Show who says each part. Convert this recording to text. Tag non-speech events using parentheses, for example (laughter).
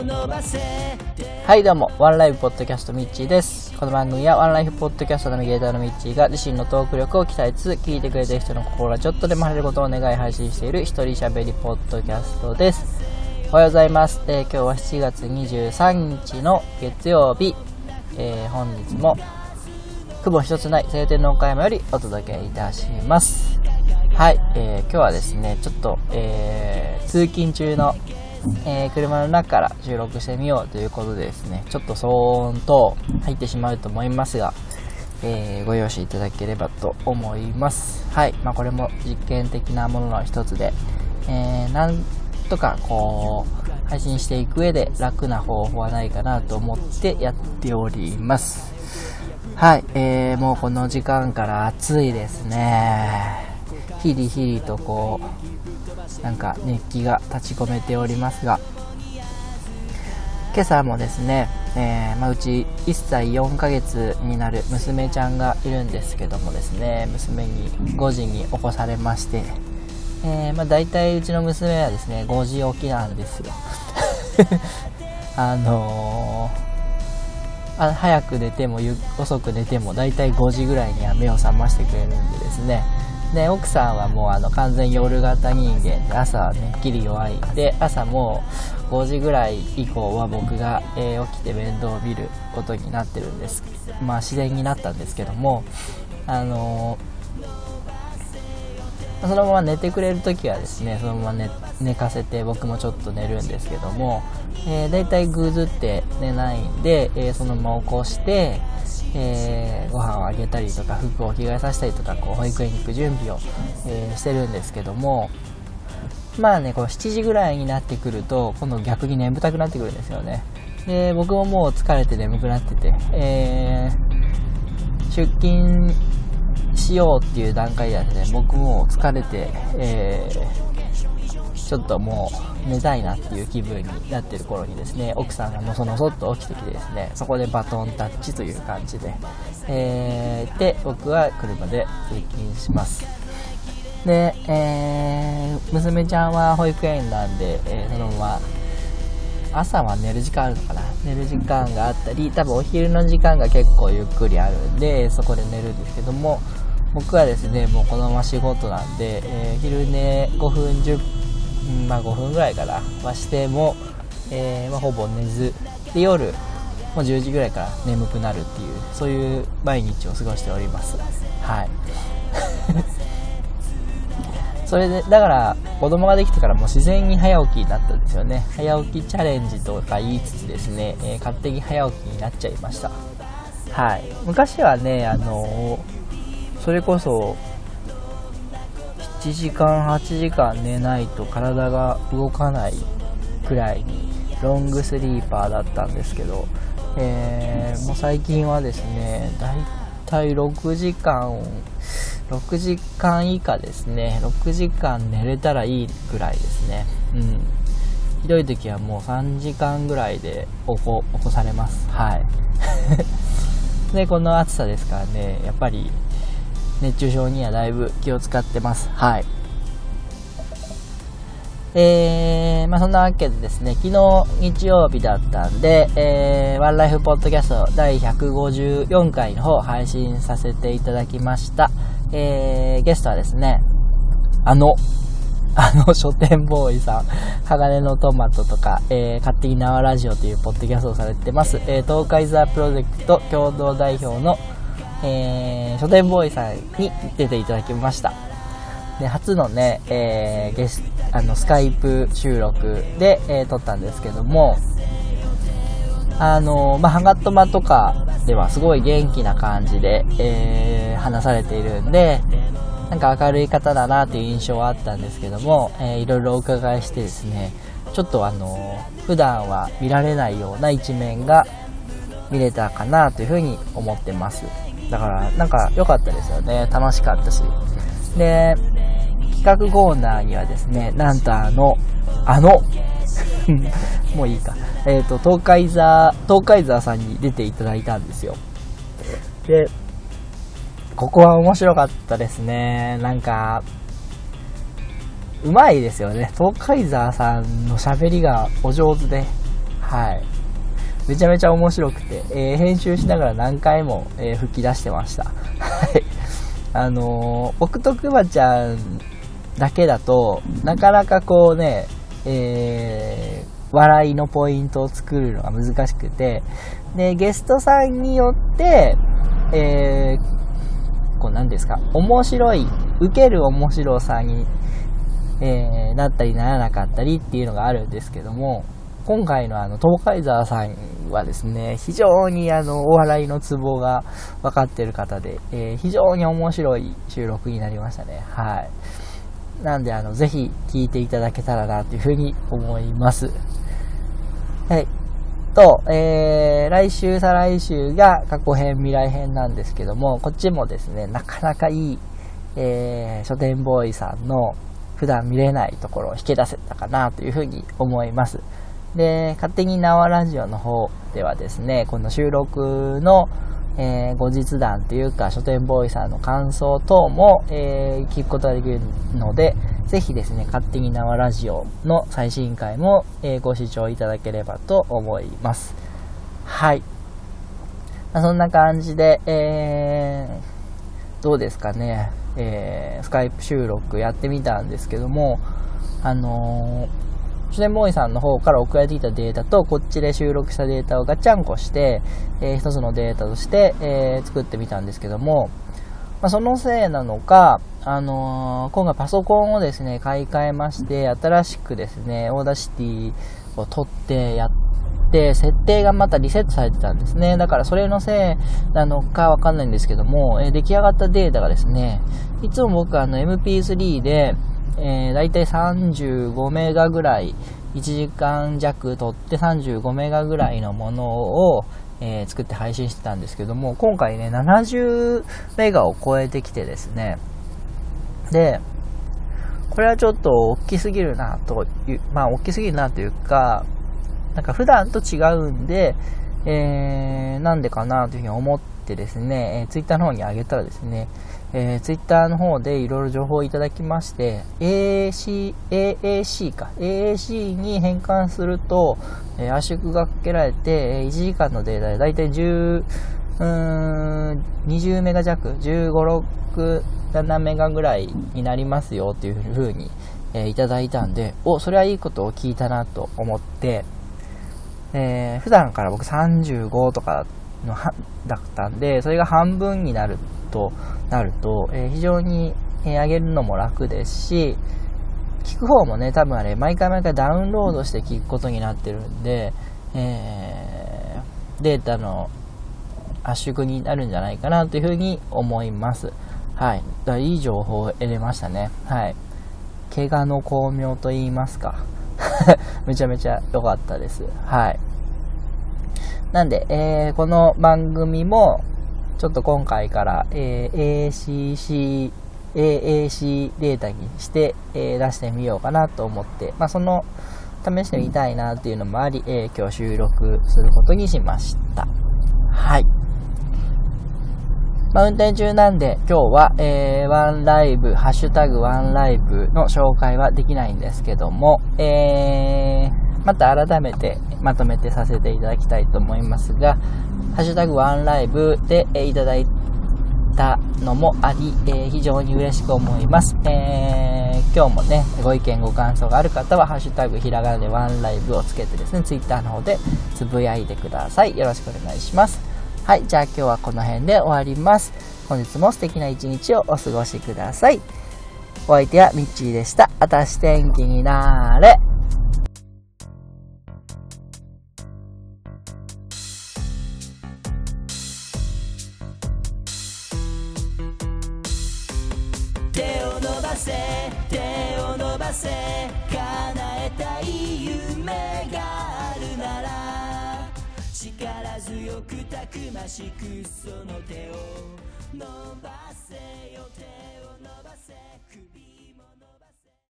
Speaker 1: はいどうも、ワンライフポッドキャストミッチーです。この番組はワンライフポッドキャストナビゲーターのミッチーが自身のトーク力を鍛えつつ、聞いてくれてる人の心がちょっとでも晴れることを願い配信している一人喋りポッドキャストです。おはようございます。えー今日は7月23日の月曜日、えー本日も雲一つない晴天の岡山よりお届けいたします。はい、えー今日はですね、ちょっと、えー通勤中の、えー車の中から収録してみようということでですね、ちょっと騒音と入ってしまうと思いますが、えーご容赦いただければと思います。はい、まあこれも実験的なものの一つで、えーなんとかこう、配信していく上で楽な方法はないかなと思ってやっております。はい、えー、もうこの時間から暑いですね。ヒリヒリとこう、なんか熱気が立ち込めておりますが、今朝もですね、えーまあ、うち1歳4ヶ月になる娘ちゃんがいるんですけどもですね、娘に5時に起こされまして、えーまあ、大体うちの娘はですね、5時起きなんですよ。(laughs) あのーあ早く寝ても遅く寝ても大体5時ぐらいには目を覚ましてくれるんでですねで奥さんはもうあの完全夜型人間で朝はねっきり弱いで朝もう5時ぐらい以降は僕が、えー起きて面倒を見ることになってるんです。まあ自然になったんですけどもあのーそのまま寝てくれるときはですねそのまま寝寝かせて僕もちょっと寝るんですけども、えー、だいたいぐずって寝ないんで、えーそのまま起こして、えーご飯をあげたりとか服を着替えさせたりとかこう保育園に行く準備を、えーしてるんですけどもまあねこう7時ぐらいになってくると今度逆に眠たくなってくるんですよね。で僕ももう疲れて眠くなってて、えー出勤しようっていう段階ではですね僕も疲れて、えーちょっともう寝たいなっていう気分になってる頃にですね奥さんがのそのそっと起きてきてですねそこでバトンタッチという感じで、えーで僕は車で通勤します。で、えー娘ちゃんは保育園なんで、えそのまま朝は寝る時間あるのかな。寝る時間があったり多分お昼の時間が結構ゆっくりあるんでそこで寝るんですけども僕はですねもうこのまま仕事なんで、えー昼寝5分10うんまあ5分ぐらいからはしても、えーまあ、ほぼ寝ずで夜もう10時ぐらいから眠くなるっていうそういう毎日を過ごしておりますはい (laughs) それで、だから、子供ができてからもう自然に早起きになったんですよね。早起きチャレンジとか言いつつですね、えー勝手に早起きになっちゃいました。はい。昔はね、あのーそれこそ、7時間、8時間寝ないと体が動かないくらいに、ロングスリーパーだったんですけど、えーもう最近はですね、だいたい6時間、6時間以下ですね。6時間寝れたらいいぐらいですね。うん。ひどい時はもう3時間ぐらいで起こ、起こされます。はい。(laughs) で、この暑さですからね、やっぱり熱中症にはだいぶ気を使ってます。はい。えー、まあそんなわけでですね、昨日日曜日だったんで、えー、ワンライフポッドキャスト第154回の方配信させていただきました。えー、ゲストはですね、あの、あの書店ボーイさん、鋼のトマトとか、えー、勝手に縄ラジオというポッドキャストをされてます、えー、東海ザプロジェクト共同代表の、えー、書店ボーイさんに出ていただきました。で、初のね、えー、ゲスあの、スカイプ収録で、えー撮ったんですけども、あの、まあ、ハガトマとかではすごい元気な感じで、えー話されているんで、なんか明るい方だなという印象はあったんですけども、えーいろいろお伺いしてですね、ちょっとあの、普段は見られないような一面が見れたかなというふうに思ってます。だから、なんか良かったですよね。楽しかったし。で、企画コーナーにはですね、なんとあの、あの、(laughs) もういいか。えっ、と、東海座、東海座さんに出ていただいたんですよ。で、ここは面白かったですね。なんか、うまいですよね。東海座さんの喋りがお上手で、はい。めちゃめちゃ面白くて、えー、編集しながら何回も、えー、吹き出してました。はい。あのー、僕とくまちゃんだけだと、なかなかこうね、えー、笑いのポイントを作るのが難しくて、で、ゲストさんによって、えー、こう何ですか、面白い、受ける面白さに、えー、なったりならなかったりっていうのがあるんですけども、今回のあの、東海沢さんはですね、非常にあの、お笑いのツボが分かってる方で、えー、非常に面白い収録になりましたね。はい。なんで、あの、ぜひ聞いていただけたらなというふうに思います。はい。と、えー、来週、再来週が過去編、未来編なんですけども、こっちもですね、なかなかいい、えー、書店ボーイさんの普段見れないところを引き出せたかなというふうに思います。で、勝手に縄ラジオの方ではですね、この収録の、えー、後日談というか、書店ボーイさんの感想等も、えー、聞くことができるので、ぜひですね、勝手に縄ラジオの最新回も、えー、ご視聴いただければと思います。はい。まあ、そんな感じで、えー、どうですかね、えー、スカイプ収録やってみたんですけども、あのーシュネボーイさんの方から送られてきたデータと、こっちで収録したデータをガチャンコして、えー、一つのデータとして、えー、作ってみたんですけども、まあ、そのせいなのか、あのー、今回パソコンをですね、買い替えまして、新しくですね、 Audacityを取ってやって、設定がまたリセットされてたんですね。だからそれのせいなのかわかんないんですけども、えー、出来上がったデータがですね、いつも僕あの MP3 で、えー、大体35メガぐらい、1時間弱取って35メガぐらいのものを、えー、作って配信してたんですけども、今回ね、70メガを超えてきてですね、で、これはちょっと大きすぎるなという、まあ大きすぎるなというか、なんか普段と違うんで、えー、なんでかなというふうに思ってですね、えー、ツイッターの方に上げたらですね、えー、ツイッターの方でいろいろ情報をいただきまして、AAC、AAC か、AAC に変換すると、えー、圧縮がかけられて、え1時間のデータでだいたい10、うーん、20メガ弱、15、6、7メガぐらいになりますよっていうふうに、えー、いただいたんで、お、それはいいことを聞いたなと思って、えー、普段から僕35とかのだったんで、それが半分になるとなると、えー、非常に、えー、上げるのも楽ですし、聞く方もね、多分あれ、毎回毎回ダウンロードして聞くことになってるんで、えー、データの圧縮になるんじゃないかなというふうに思います。はい。だいい情報を得れましたね。はい。怪我の巧妙と言いますか。(laughs) めちゃめちゃ良かったです。はい。なんで、えー、この番組も、ちょっと今回から、えー、ACC、AAC データにして、えー、出してみようかなと思って、まあ、その、試してみたいなっていうのもあり、えー、今日収録することにしました。はい。まあ、運転中なんで、今日は、えー、ワンライブ、ハッシュタグワンライブの紹介はできないんですけども、えー、また改めてまとめてさせていただきたいと思いますが、ハッシュタグワンライブで、えいただいたのもあり、えー、非常に嬉しく思います。えー、今日もね、ご意見ご感想がある方は、ハッシュタグひらがなでワンライブをつけてですね、ツイッターの方でつぶやいてください。よろしくお願いします。はい、じゃあ今日はこの辺で終わります。本日も素敵な一日をお過ごしください。お相手はミッチーでした。あたし天気になーれ。せ叶えたい夢があるなら力強くたくましくその手を伸ばせ